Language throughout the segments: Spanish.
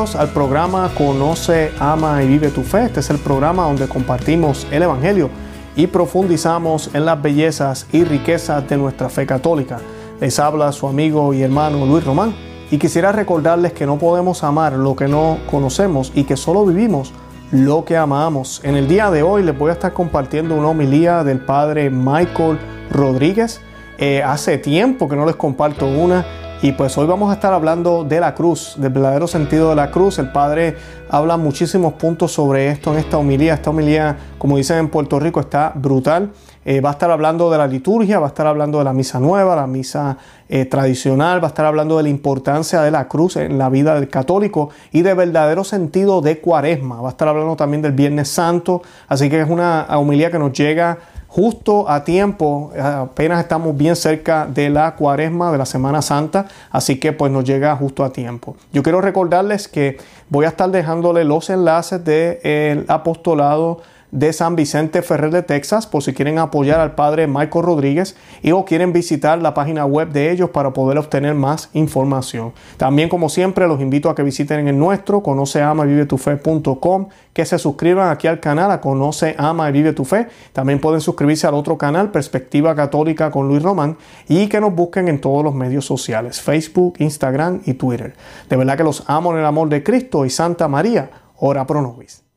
Al programa Conoce, Ama y Vive tu Fe. Este es el programa donde compartimos el Evangelio y profundizamos en las bellezas y riquezas de nuestra fe católica. Les habla su amigo y hermano Luis Román y quisiera recordarles que no podemos amar lo que no conocemos y que solo vivimos lo que amamos. En el día de hoy les voy a estar compartiendo una homilía del padre Michael Rodríguez. Eh, hace tiempo que no les comparto una y pues hoy vamos a estar hablando de la cruz, del verdadero sentido de la cruz. El Padre habla muchísimos puntos sobre esto en esta homilía. Esta homilía, como dicen en Puerto Rico, está brutal. Eh, va a estar hablando de la liturgia, va a estar hablando de la misa nueva, la misa eh, tradicional, va a estar hablando de la importancia de la cruz en la vida del católico y de verdadero sentido de cuaresma. Va a estar hablando también del Viernes Santo. Así que es una homilía que nos llega justo a tiempo, apenas estamos bien cerca de la cuaresma, de la Semana Santa, así que pues nos llega justo a tiempo. Yo quiero recordarles que voy a estar dejándole los enlaces del apostolado de San Vicente Ferrer de Texas por si quieren apoyar al padre Michael Rodríguez y o quieren visitar la página web de ellos para poder obtener más información. También como siempre los invito a que visiten el nuestro conoceamavivetufe.com, que se suscriban aquí al canal a Conoce, Ama y Vive tu Fe. También pueden suscribirse al otro canal Perspectiva Católica con Luis Román y que nos busquen en todos los medios sociales, Facebook, Instagram y Twitter. De verdad que los amo en el amor de Cristo y Santa María, ora pro nobis.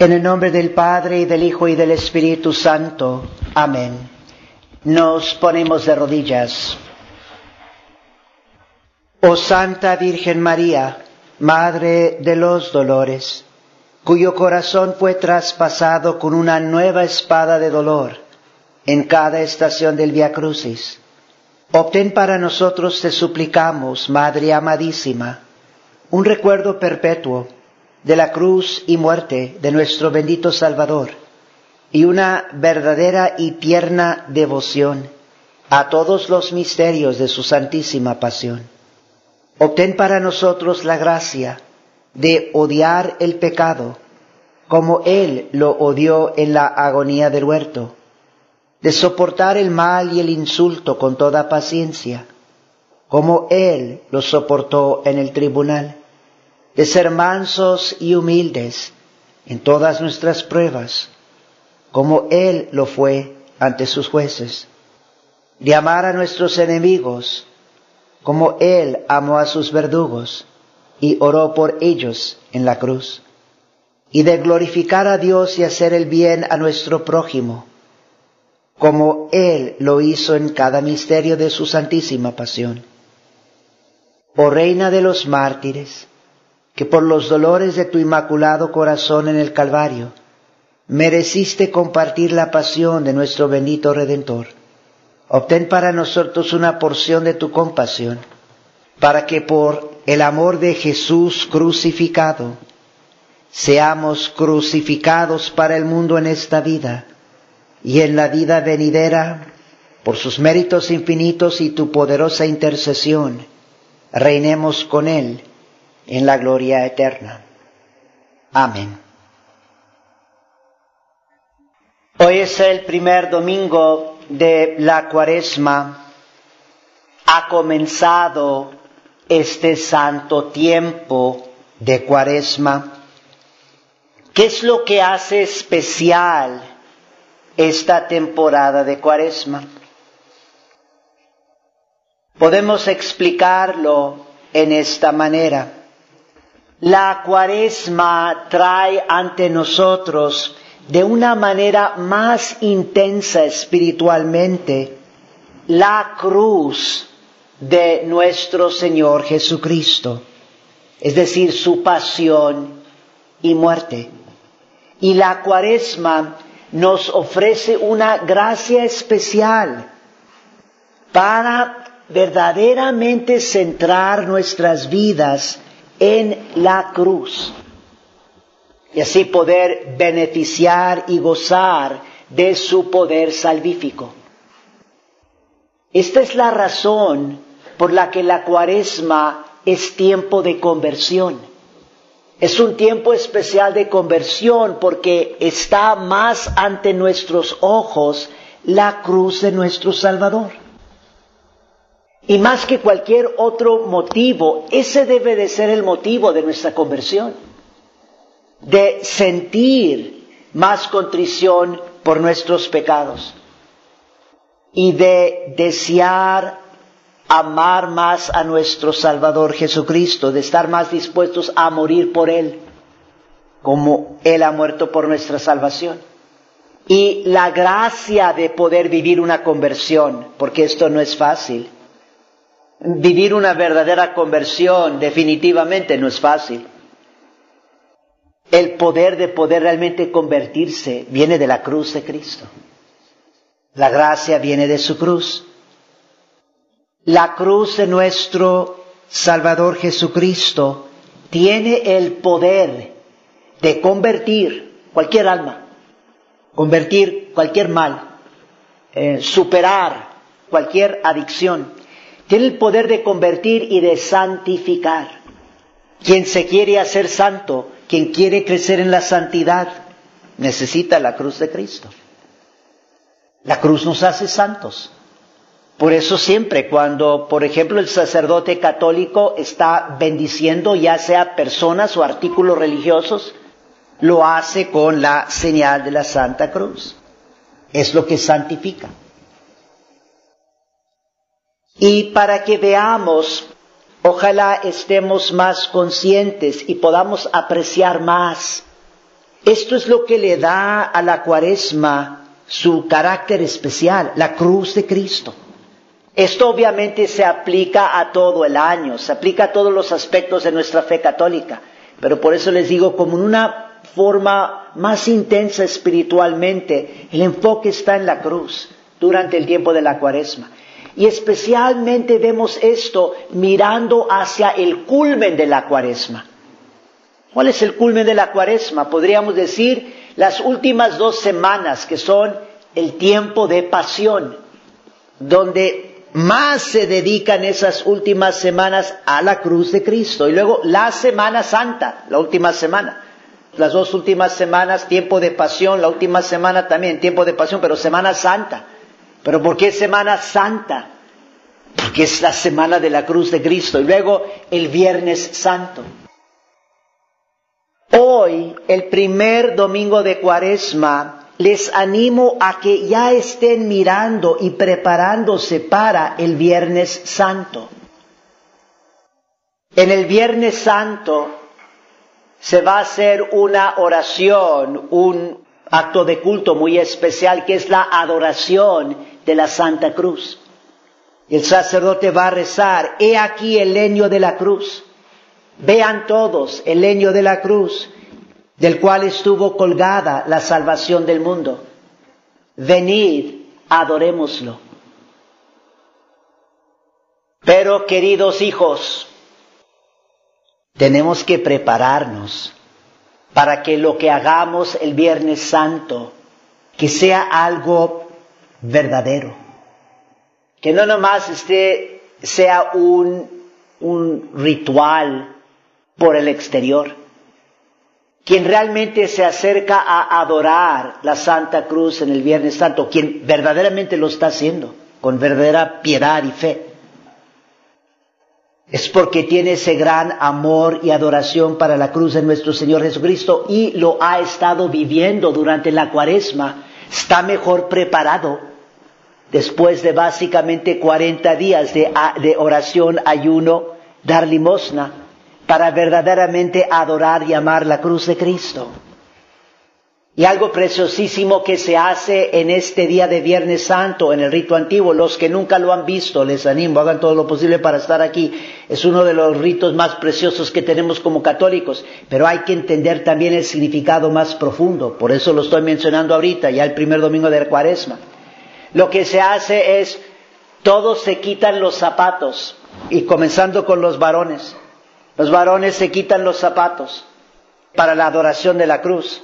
En el nombre del Padre y del Hijo y del Espíritu Santo. Amén. Nos ponemos de rodillas. Oh Santa Virgen María, Madre de los Dolores, cuyo corazón fue traspasado con una nueva espada de dolor en cada estación del Via Crucis. Obtén para nosotros, te suplicamos, Madre amadísima, un recuerdo perpetuo de la cruz y muerte de nuestro bendito Salvador y una verdadera y tierna devoción a todos los misterios de su santísima pasión. Obtén para nosotros la gracia de odiar el pecado como Él lo odió en la agonía del huerto, de soportar el mal y el insulto con toda paciencia, como Él lo soportó en el tribunal de ser mansos y humildes en todas nuestras pruebas, como Él lo fue ante sus jueces, de amar a nuestros enemigos, como Él amó a sus verdugos y oró por ellos en la cruz, y de glorificar a Dios y hacer el bien a nuestro prójimo, como Él lo hizo en cada misterio de su santísima pasión. Oh Reina de los mártires, que por los dolores de tu inmaculado corazón en el Calvario, mereciste compartir la pasión de nuestro bendito Redentor. Obtén para nosotros una porción de tu compasión, para que por el amor de Jesús crucificado, seamos crucificados para el mundo en esta vida y en la vida venidera, por sus méritos infinitos y tu poderosa intercesión, reinemos con Él en la gloria eterna. Amén. Hoy es el primer domingo de la cuaresma. Ha comenzado este santo tiempo de cuaresma. ¿Qué es lo que hace especial esta temporada de cuaresma? Podemos explicarlo en esta manera. La cuaresma trae ante nosotros de una manera más intensa espiritualmente la cruz de nuestro Señor Jesucristo, es decir, su pasión y muerte. Y la cuaresma nos ofrece una gracia especial para verdaderamente centrar nuestras vidas en la cruz y así poder beneficiar y gozar de su poder salvífico. Esta es la razón por la que la cuaresma es tiempo de conversión. Es un tiempo especial de conversión porque está más ante nuestros ojos la cruz de nuestro Salvador. Y más que cualquier otro motivo, ese debe de ser el motivo de nuestra conversión. De sentir más contrición por nuestros pecados. Y de desear amar más a nuestro Salvador Jesucristo, de estar más dispuestos a morir por Él, como Él ha muerto por nuestra salvación y la gracia de poder vivir una conversión, porque esto no es fácil. Vivir una verdadera conversión definitivamente no es fácil. El poder de poder realmente convertirse viene de la cruz de Cristo. La gracia viene de su cruz. La cruz de nuestro Salvador Jesucristo tiene el poder de convertir cualquier alma convertir cualquier mal, eh, superar cualquier adicción. Tiene el poder de convertir y de santificar. Quien se quiere hacer santo, quien quiere crecer en la santidad, necesita la cruz de Cristo. La cruz nos hace santos. Por eso siempre cuando, por ejemplo, el sacerdote católico está bendiciendo ya sea personas o artículos religiosos, lo hace con la señal de la Santa Cruz. Es lo que santifica. Y para que veamos, ojalá estemos más conscientes y podamos apreciar más. Esto es lo que le da a la cuaresma su carácter especial, la cruz de Cristo. Esto obviamente se aplica a todo el año, se aplica a todos los aspectos de nuestra fe católica, pero por eso les digo, como en una forma más intensa espiritualmente, el enfoque está en la cruz durante el tiempo de la cuaresma. Y especialmente vemos esto mirando hacia el culmen de la cuaresma. ¿Cuál es el culmen de la cuaresma? Podríamos decir las últimas dos semanas que son el tiempo de pasión, donde más se dedican esas últimas semanas a la cruz de Cristo. Y luego la Semana Santa, la última semana las dos últimas semanas, tiempo de pasión, la última semana también, tiempo de pasión, pero Semana Santa. ¿Pero por qué Semana Santa? Porque es la semana de la cruz de Cristo y luego el Viernes Santo. Hoy, el primer domingo de Cuaresma, les animo a que ya estén mirando y preparándose para el Viernes Santo. En el Viernes Santo se va a hacer una oración, un acto de culto muy especial que es la adoración de la Santa Cruz. El sacerdote va a rezar, he aquí el leño de la cruz. Vean todos el leño de la cruz, del cual estuvo colgada la salvación del mundo. Venid, adorémoslo. Pero, queridos hijos, tenemos que prepararnos para que lo que hagamos el Viernes Santo, que sea algo verdadero, que no nomás esté, sea un, un ritual por el exterior. Quien realmente se acerca a adorar la Santa Cruz en el Viernes Santo, quien verdaderamente lo está haciendo, con verdadera piedad y fe, es porque tiene ese gran amor y adoración para la cruz de nuestro Señor Jesucristo y lo ha estado viviendo durante la cuaresma. Está mejor preparado después de básicamente 40 días de, oración, ayuno, dar limosna, para verdaderamente adorar y amar la cruz de Cristo. Y algo preciosísimo que se hace en este día de Viernes Santo, en el rito antiguo, los que nunca lo han visto, les animo, hagan todo lo posible para estar aquí. Es uno de los ritos más preciosos que tenemos como católicos, pero hay que entender también el significado más profundo. Por eso lo estoy mencionando ahorita, ya el primer domingo de cuaresma. Lo que se hace es, todos se quitan los zapatos, y comenzando con los varones. Los varones se quitan los zapatos para la adoración de la cruz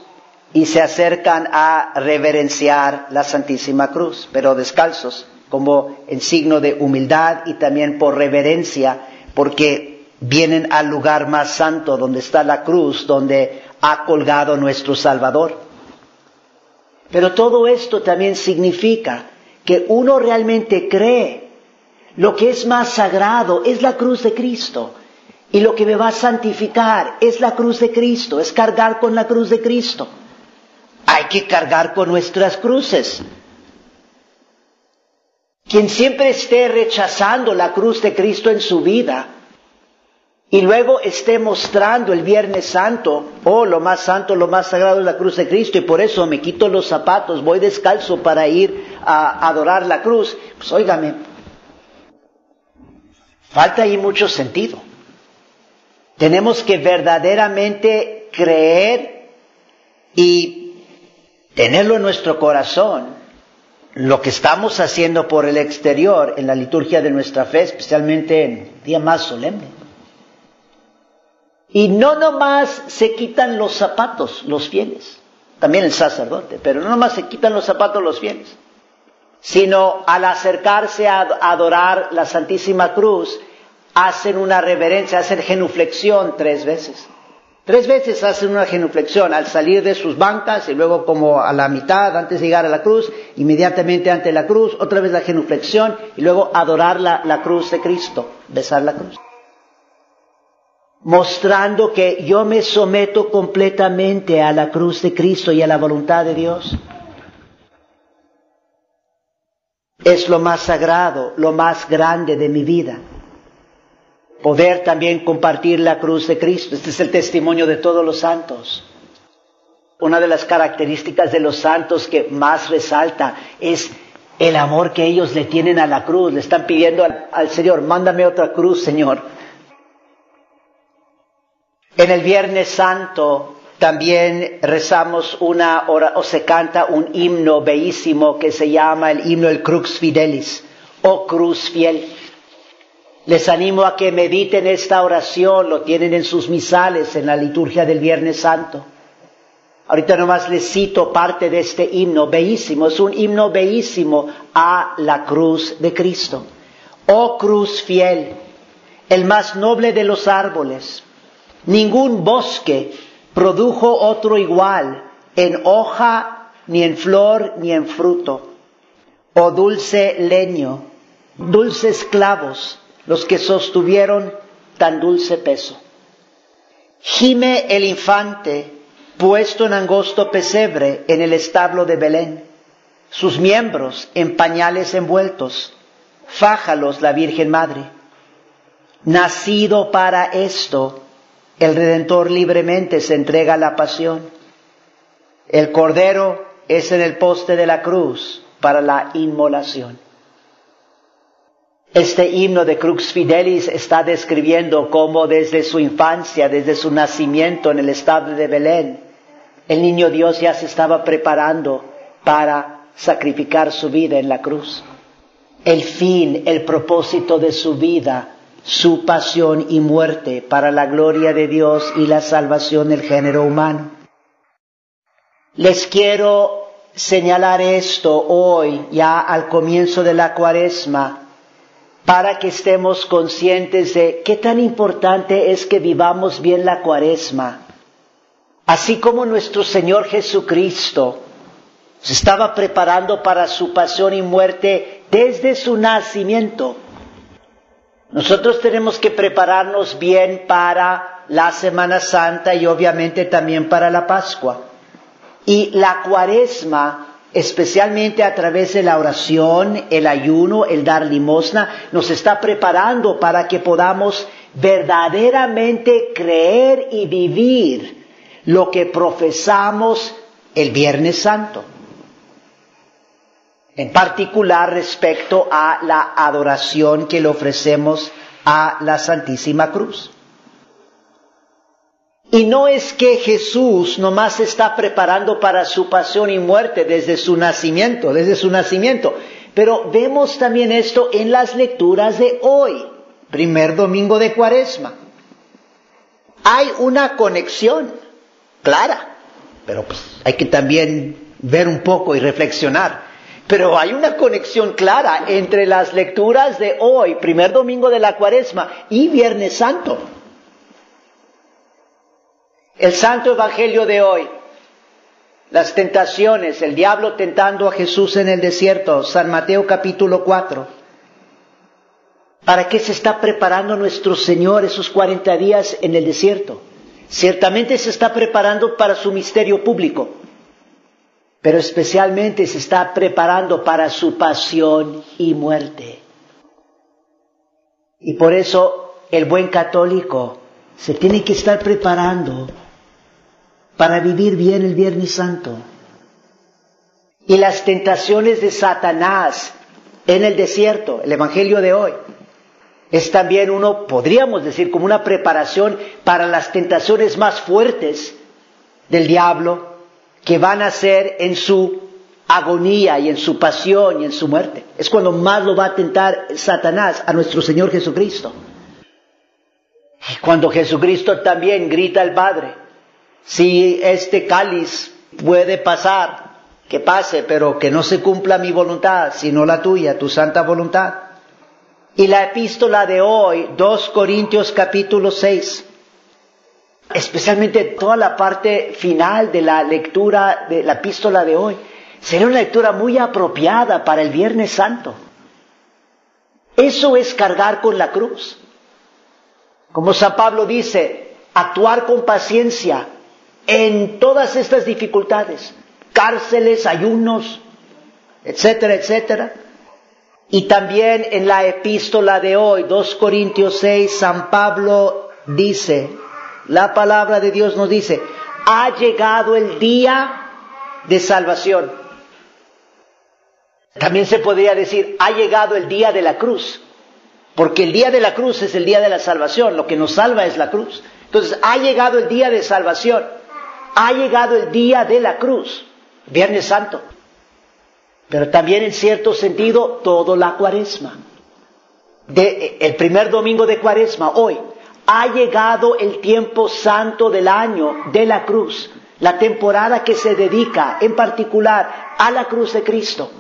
y se acercan a reverenciar la Santísima Cruz, pero descalzos, como en signo de humildad y también por reverencia, porque vienen al lugar más santo donde está la cruz, donde ha colgado nuestro Salvador. Pero todo esto también significa que uno realmente cree lo que es más sagrado es la cruz de Cristo. Y lo que me va a santificar es la cruz de Cristo, es cargar con la cruz de Cristo. Hay que cargar con nuestras cruces. Quien siempre esté rechazando la cruz de Cristo en su vida y luego esté mostrando el Viernes Santo, oh, lo más santo, lo más sagrado es la cruz de Cristo y por eso me quito los zapatos, voy descalzo para ir a adorar la cruz, pues óigame, falta ahí mucho sentido. Tenemos que verdaderamente creer y tenerlo en nuestro corazón lo que estamos haciendo por el exterior en la liturgia de nuestra fe, especialmente en día más solemne. Y no nomás se quitan los zapatos los fieles, también el sacerdote, pero no nomás se quitan los zapatos los fieles, sino al acercarse a adorar la Santísima Cruz, hacen una reverencia, hacen genuflexión tres veces. Tres veces hacen una genuflexión al salir de sus bancas y luego como a la mitad antes de llegar a la cruz, inmediatamente ante la cruz, otra vez la genuflexión y luego adorar la, la cruz de Cristo, besar la cruz. Mostrando que yo me someto completamente a la cruz de Cristo y a la voluntad de Dios. Es lo más sagrado, lo más grande de mi vida poder también compartir la cruz de Cristo. Este es el testimonio de todos los santos. Una de las características de los santos que más resalta es el amor que ellos le tienen a la cruz. Le están pidiendo al, Señor, mándame otra cruz, Señor. En el Viernes Santo también rezamos una hora, o se canta un himno bellísimo que se llama el himno el Crux Fidelis, o Cruz Fiel. Les animo a que mediten esta oración, lo tienen en sus misales en la liturgia del Viernes Santo. Ahorita nomás les cito parte de este himno, bellísimo, es un himno bellísimo a la cruz de Cristo. Oh cruz fiel, el más noble de los árboles, ningún bosque produjo otro igual en hoja, ni en flor, ni en fruto. Oh dulce leño, dulces clavos, los que sostuvieron tan dulce peso. Gime el infante, puesto en angosto pesebre en el establo de Belén, sus miembros en pañales envueltos, fájalos la Virgen Madre. Nacido para esto, el Redentor libremente se entrega a la pasión. El Cordero es en el poste de la cruz para la inmolación. Este himno de Crux Fidelis está describiendo cómo desde su infancia, desde su nacimiento en el estado de Belén, el niño Dios ya se estaba preparando para sacrificar su vida en la cruz. El fin, el propósito de su vida, su pasión y muerte para la gloria de Dios y la salvación del género humano. Les quiero señalar esto hoy, ya al comienzo de la cuaresma, para que estemos conscientes de qué tan importante es que vivamos bien la cuaresma. Así como nuestro Señor Jesucristo se estaba preparando para su pasión y muerte desde su nacimiento. Nosotros tenemos que prepararnos bien para la Semana Santa y obviamente también para la Pascua. Y la cuaresma especialmente a través de la oración, el ayuno, el dar limosna, nos está preparando para que podamos verdaderamente creer y vivir lo que profesamos el Viernes Santo. En particular respecto a la adoración que le ofrecemos a la Santísima Cruz. Y no es que Jesús nomás está preparando para su pasión y muerte desde su nacimiento, desde su nacimiento. Pero vemos también esto en las lecturas de hoy, primer domingo de cuaresma. Hay una conexión clara, pero pues hay que también ver un poco y reflexionar. Pero hay una conexión clara entre las lecturas de hoy, primer domingo de la cuaresma, y Viernes Santo. El santo evangelio de hoy, las tentaciones, el diablo tentando a Jesús en el desierto, San Mateo capítulo 4. ¿Para qué se está preparando nuestro Señor esos 40 días en el desierto? Ciertamente se está preparando para su misterio público, pero especialmente se está preparando para su pasión y muerte. Y por eso el buen católico se tiene que estar preparando para vivir bien el Viernes Santo. Y las tentaciones de Satanás en el desierto, el Evangelio de hoy, es también uno, podríamos decir, como una preparación para las tentaciones más fuertes del diablo que van a ser en su agonía y en su pasión y en su muerte. Es cuando más lo va a tentar Satanás a nuestro Señor Jesucristo. Cuando Jesucristo también grita al Padre, si este cáliz puede pasar, que pase, pero que no se cumpla mi voluntad, sino la tuya, tu santa voluntad. Y la epístola de hoy, 2 Corintios capítulo 6, especialmente toda la parte final de la lectura de la epístola de hoy, sería una lectura muy apropiada para el Viernes Santo. Eso es cargar con la cruz. Como San Pablo dice, actuar con paciencia en todas estas dificultades, cárceles, ayunos, etcétera, etcétera. Y también en la epístola de hoy, 2 Corintios 6, San Pablo dice, la palabra de Dios nos dice, ha llegado el día de salvación. También se podría decir, ha llegado el día de la cruz, porque el día de la cruz es el día de la salvación, lo que nos salva es la cruz. Entonces, ha llegado el día de salvación, ha llegado el día de la cruz, Viernes Santo, pero también en cierto sentido todo la cuaresma. De, el primer domingo de cuaresma, hoy, ha llegado el tiempo santo del año de la cruz, la temporada que se dedica en particular a la cruz de Cristo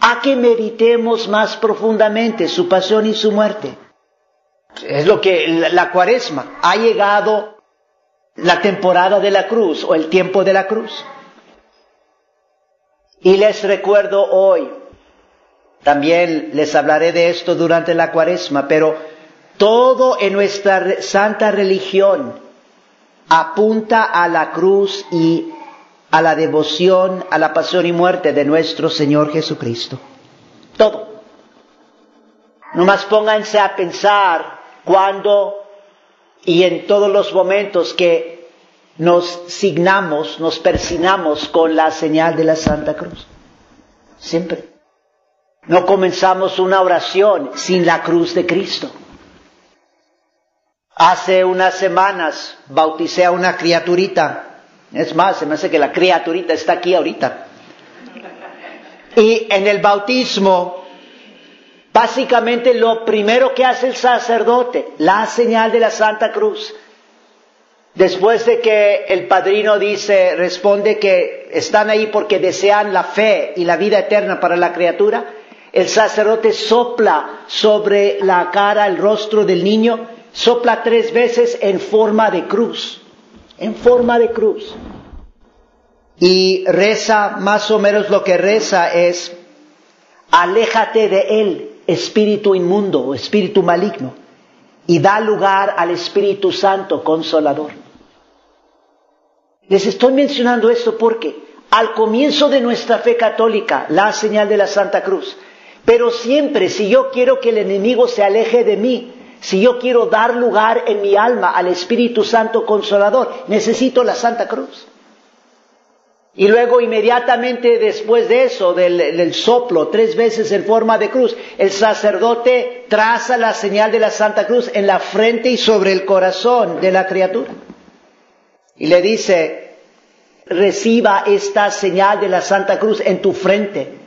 a que meditemos más profundamente su pasión y su muerte. Es lo que la, cuaresma ha llegado la temporada de la cruz o el tiempo de la cruz. Y les recuerdo hoy, también les hablaré de esto durante la cuaresma, pero todo en nuestra santa religión apunta a la cruz y a la devoción, a la pasión y muerte de nuestro Señor Jesucristo. Todo. Nomás pónganse a pensar cuando y en todos los momentos que nos signamos, nos persinamos con la señal de la Santa Cruz. Siempre. No comenzamos una oración sin la cruz de Cristo. Hace unas semanas bauticé a una criaturita es más, se me hace que la criaturita está aquí ahorita. Y en el bautismo, básicamente lo primero que hace el sacerdote, la señal de la Santa Cruz. Después de que el padrino dice, responde que están ahí porque desean la fe y la vida eterna para la criatura, el sacerdote sopla sobre la cara, el rostro del niño, sopla tres veces en forma de cruz en forma de cruz. Y reza, más o menos lo que reza es, aléjate de él, espíritu inmundo espíritu maligno, y da lugar al Espíritu Santo consolador. Les estoy mencionando esto porque al comienzo de nuestra fe católica, la señal de la Santa Cruz, pero siempre si yo quiero que el enemigo se aleje de mí, si yo quiero dar lugar en mi alma al Espíritu Santo Consolador, necesito la Santa Cruz. Y luego inmediatamente después de eso, del, soplo, tres veces en forma de cruz, el sacerdote traza la señal de la Santa Cruz en la frente y sobre el corazón de la criatura. Y le dice, reciba esta señal de la Santa Cruz en tu frente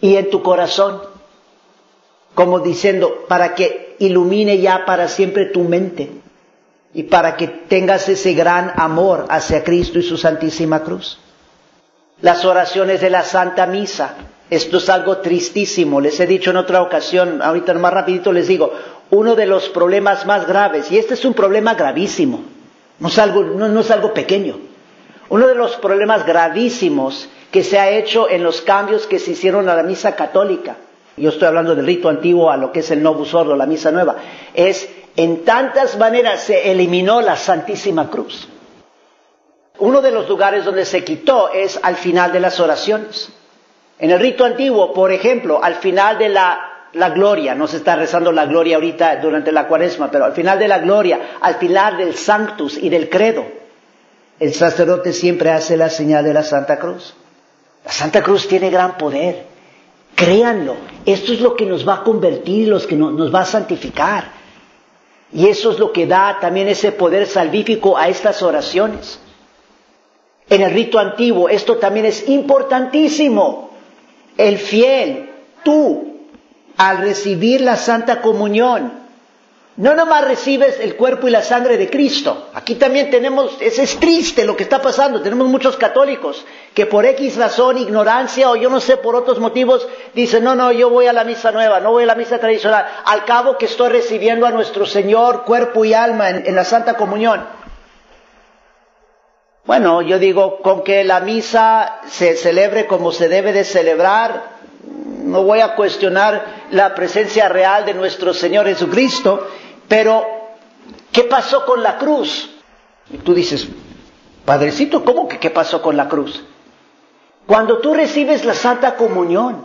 y en tu corazón, como diciendo, para que ilumine ya para siempre tu mente y para que tengas ese gran amor hacia Cristo y su Santísima Cruz. Las oraciones de la Santa Misa, esto es algo tristísimo, les he dicho en otra ocasión, ahorita más rapidito les digo, uno de los problemas más graves, y este es un problema gravísimo, no es algo, no es algo pequeño, uno de los problemas gravísimos que se ha hecho en los cambios que se hicieron a la misa católica yo estoy hablando del rito antiguo a lo que es el Novus Ordo, la misa nueva, es en tantas maneras se eliminó la Santísima Cruz. Uno de los lugares donde se quitó es al final de las oraciones. En el rito antiguo, por ejemplo, al final de la, la gloria, no se está rezando la gloria ahorita durante la cuaresma, pero al final de la gloria, al final del sanctus y del credo, el sacerdote siempre hace la señal de la Santa Cruz. La Santa Cruz tiene gran poder. Créanlo, esto es lo que nos va a convertir, lo que nos va a santificar. Y eso es lo que da también ese poder salvífico a estas oraciones. En el rito antiguo esto también es importantísimo. El fiel, tú, al recibir la Santa Comunión, no nomás recibes el cuerpo y la sangre de Cristo. Aquí también tenemos, es, triste lo que está pasando. Tenemos muchos católicos que por X razón, ignorancia o yo no sé por otros motivos, dicen, no, no, yo voy a la misa nueva, no voy a la misa tradicional. Al cabo que estoy recibiendo a nuestro Señor cuerpo y alma en, en la Santa Comunión. Bueno, yo digo, con que la misa se celebre como se debe de celebrar, no voy a cuestionar la presencia real de nuestro Señor Jesucristo, pero ¿qué pasó con la cruz? Y tú dices, Padrecito, ¿cómo que qué pasó con la cruz? Cuando tú recibes la Santa Comunión,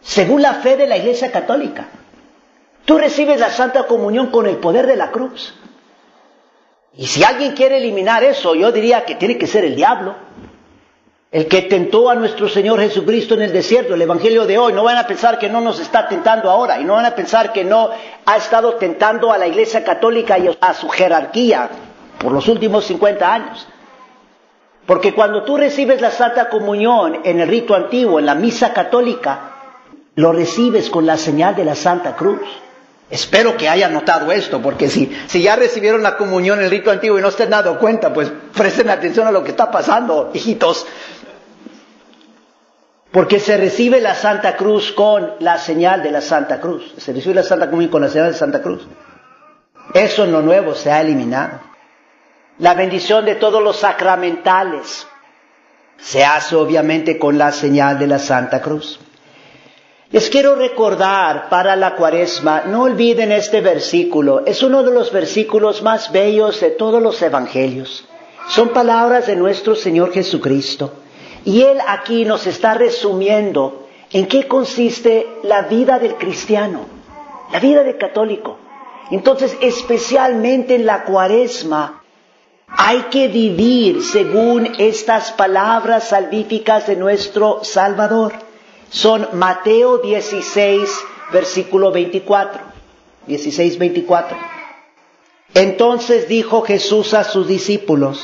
según la fe de la Iglesia Católica, tú recibes la Santa Comunión con el poder de la cruz. Y si alguien quiere eliminar eso, yo diría que tiene que ser el diablo. El que tentó a nuestro Señor Jesucristo en el desierto, el Evangelio de hoy. No van a pensar que no nos está tentando ahora y no van a pensar que no ha estado tentando a la Iglesia Católica y a su jerarquía por los últimos 50 años. Porque cuando tú recibes la Santa Comunión en el rito antiguo, en la misa católica, lo recibes con la señal de la Santa Cruz. Espero que hayan notado esto, porque si, si ya recibieron la comunión en el rito antiguo y no se han dado cuenta, pues presten atención a lo que está pasando, hijitos. Porque se recibe la Santa Cruz con la señal de la Santa Cruz. Se recibe la Santa Comunión con la señal de Santa Cruz. Eso en lo nuevo se ha eliminado. La bendición de todos los sacramentales se hace obviamente con la señal de la Santa Cruz. Les quiero recordar para la cuaresma, no olviden este versículo, es uno de los versículos más bellos de todos los evangelios. Son palabras de nuestro Señor Jesucristo. Y Él aquí nos está resumiendo en qué consiste la vida del cristiano, la vida del católico. Entonces, especialmente en la cuaresma, hay que vivir según estas palabras salvíficas de nuestro Salvador son Mateo 16, versículo 24. 16, 24. Entonces dijo Jesús a sus discípulos,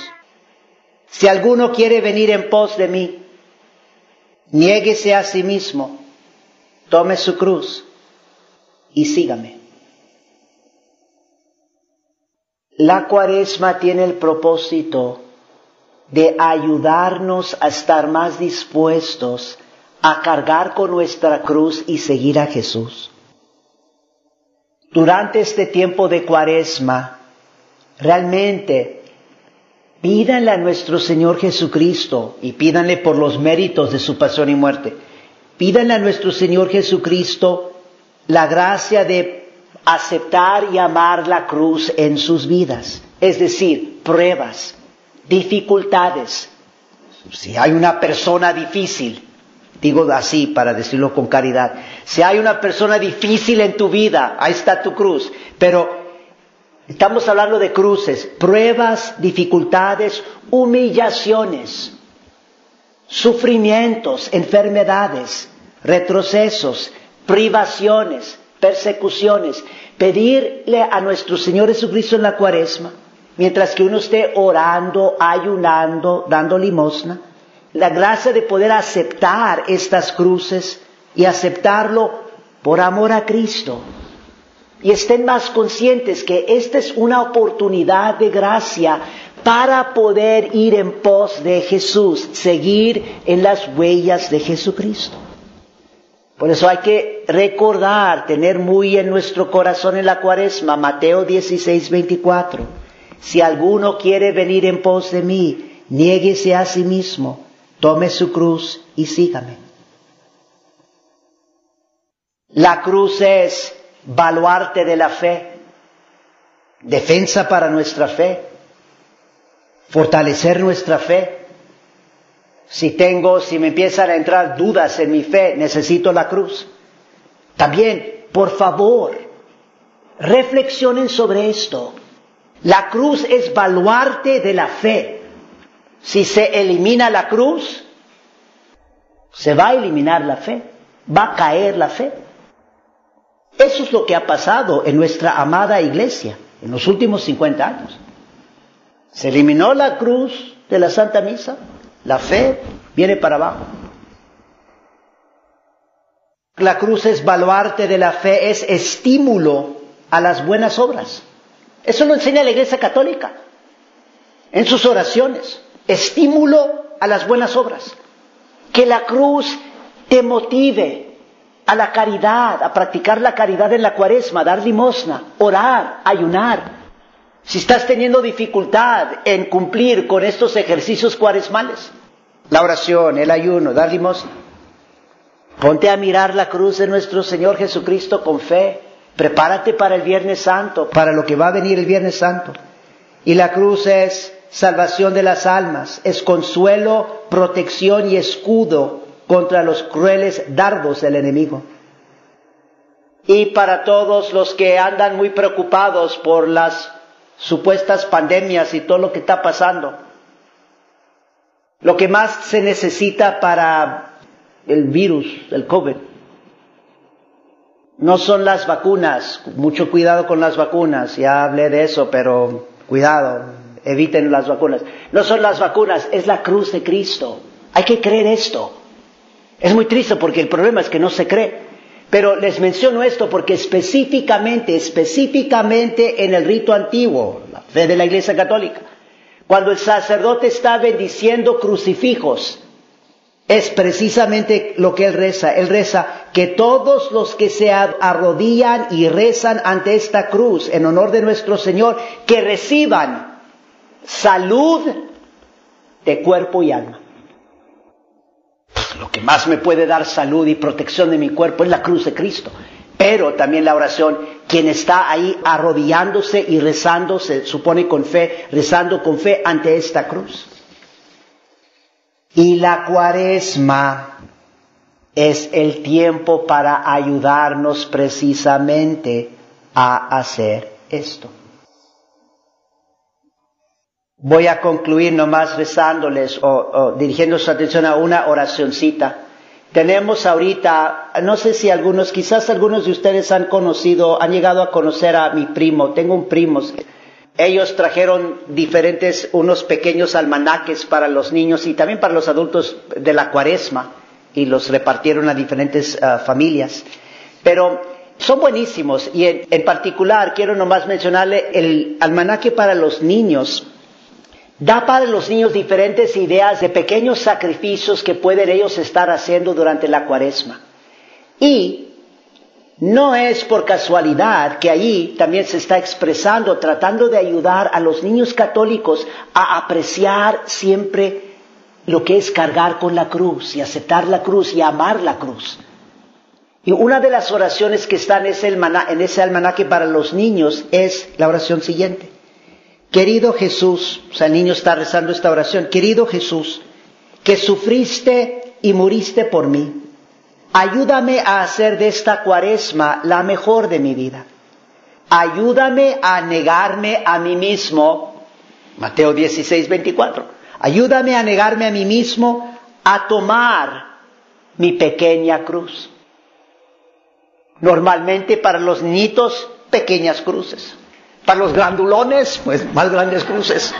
si alguno quiere venir en pos de mí, niéguese a sí mismo, tome su cruz y sígame. La cuaresma tiene el propósito de ayudarnos a estar más dispuestos a cargar con nuestra cruz y seguir a Jesús. Durante este tiempo de cuaresma, realmente pídanle a nuestro Señor Jesucristo y pídanle por los méritos de su pasión y muerte. Pídanle a nuestro Señor Jesucristo la gracia de aceptar y amar la cruz en sus vidas, es decir, pruebas, dificultades. Si hay una persona difícil, Digo así para decirlo con caridad. Si hay una persona difícil en tu vida, ahí está tu cruz. Pero estamos hablando de cruces, pruebas, dificultades, humillaciones, sufrimientos, enfermedades, retrocesos, privaciones, persecuciones. Pedirle a nuestro Señor Jesucristo en la cuaresma, mientras que uno esté orando, ayunando, dando limosna, la gracia de poder aceptar estas cruces y aceptarlo por amor a Cristo. Y estén más conscientes que esta es una oportunidad de gracia para poder ir en pos de Jesús, seguir en las huellas de Jesucristo. Por eso hay que recordar, tener muy en nuestro corazón en la cuaresma, Mateo 16, 24. Si alguno quiere venir en pos de mí, niéguese a sí mismo, tome su cruz y sígame. La cruz es baluarte de la fe, defensa para nuestra fe, fortalecer nuestra fe. Si tengo, si me empiezan a entrar dudas en mi fe, necesito la cruz. También, por favor, reflexionen sobre esto. La cruz es baluarte de la fe. Si se elimina la cruz, se va a eliminar la fe, va a caer la fe. Eso es lo que ha pasado en nuestra amada iglesia en los últimos 50 años. Se eliminó la cruz de la Santa Misa, la fe viene para abajo. La cruz es baluarte de la fe, es estímulo a las buenas obras. Eso lo enseña la Iglesia Católica en sus oraciones. Estímulo a las buenas obras. Que la cruz te motive a la caridad, a practicar la caridad en la cuaresma, dar limosna, orar, ayunar. Si estás teniendo dificultad en cumplir con estos ejercicios cuaresmales, la oración, el ayuno, dar limosna, ponte a mirar la cruz de nuestro Señor Jesucristo con fe Prepárate para el Viernes Santo, para lo que va a venir el Viernes Santo. Y la cruz es salvación de las almas, es consuelo, protección y escudo contra los crueles dardos del enemigo. Y para todos los que andan muy preocupados por las supuestas pandemias y todo lo que está pasando, lo que más se necesita para el virus, el COVID, no son las vacunas, mucho cuidado con las vacunas, ya hablé de eso, pero cuidado, eviten las vacunas. No son las vacunas, es la cruz de Cristo. Hay que creer esto. Es muy triste porque el problema es que no se cree. Pero les menciono esto porque específicamente, específicamente en el rito antiguo, la fe de la Iglesia Católica, cuando el sacerdote está bendiciendo crucifijos, es precisamente lo que él reza. Él reza que todos los que se arrodillan y rezan ante esta cruz en honor de nuestro Señor, que reciban salud de cuerpo y alma. Lo que más me puede dar salud y protección de mi cuerpo es la cruz de Cristo. Pero también la oración, quien está ahí arrodillándose y rezando, se supone con fe, rezando con fe ante esta cruz. Y la cuaresma es el tiempo para ayudarnos precisamente a hacer esto. Voy a concluir nomás rezándoles o, dirigiendo su atención a una oracioncita. Tenemos ahorita, no sé si algunos, quizás algunos de ustedes han conocido, han llegado a conocer a mi primo. Tengo un primo ellos trajeron diferentes, unos pequeños almanaques para los niños y también para los adultos de la cuaresma y los repartieron a diferentes ah, familias. Pero son buenísimos y en, particular quiero nomás mencionarle el almanaque para los niños. Da para los niños diferentes ideas de pequeños sacrificios que pueden ellos estar haciendo durante la cuaresma. Y no es por casualidad que allí también se está expresando, tratando de ayudar a los niños católicos a apreciar siempre lo que es cargar con la cruz y aceptar la cruz y amar la cruz. Y una de las oraciones que está en ese, almanaque para los niños es la oración siguiente. Querido Jesús, o sea, el niño está rezando esta oración, querido Jesús, que sufriste y muriste por mí Ayúdame a hacer de esta cuaresma la mejor de mi vida. Ayúdame a negarme a mí mismo. Mateo 16, 24. Ayúdame a negarme a mí mismo a tomar mi pequeña cruz. Normalmente para los niñitos, pequeñas cruces. Para los grandulones, pues más grandes cruces.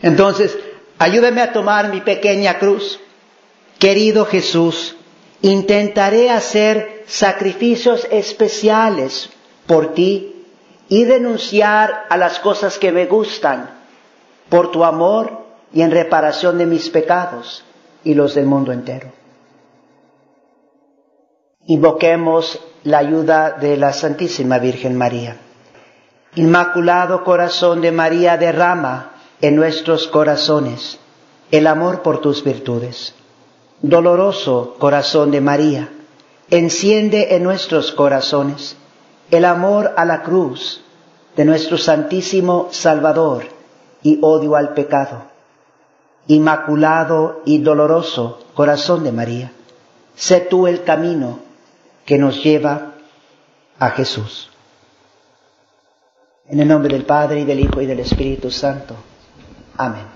Entonces, ayúdame a tomar mi pequeña cruz. Querido Jesús, intentaré hacer sacrificios especiales por ti y denunciar a las cosas que me gustan por tu amor y en reparación de mis pecados y los del mundo entero. Invoquemos la ayuda de la Santísima Virgen María. Inmaculado Corazón de María derrama en nuestros corazones el amor por tus virtudes doloroso corazón de María, enciende en nuestros corazones el amor a la cruz de nuestro Santísimo Salvador y odio al pecado. Inmaculado y doloroso corazón de María, sé tú el camino que nos lleva a Jesús. En el nombre del Padre y del Hijo y del Espíritu Santo. Amén.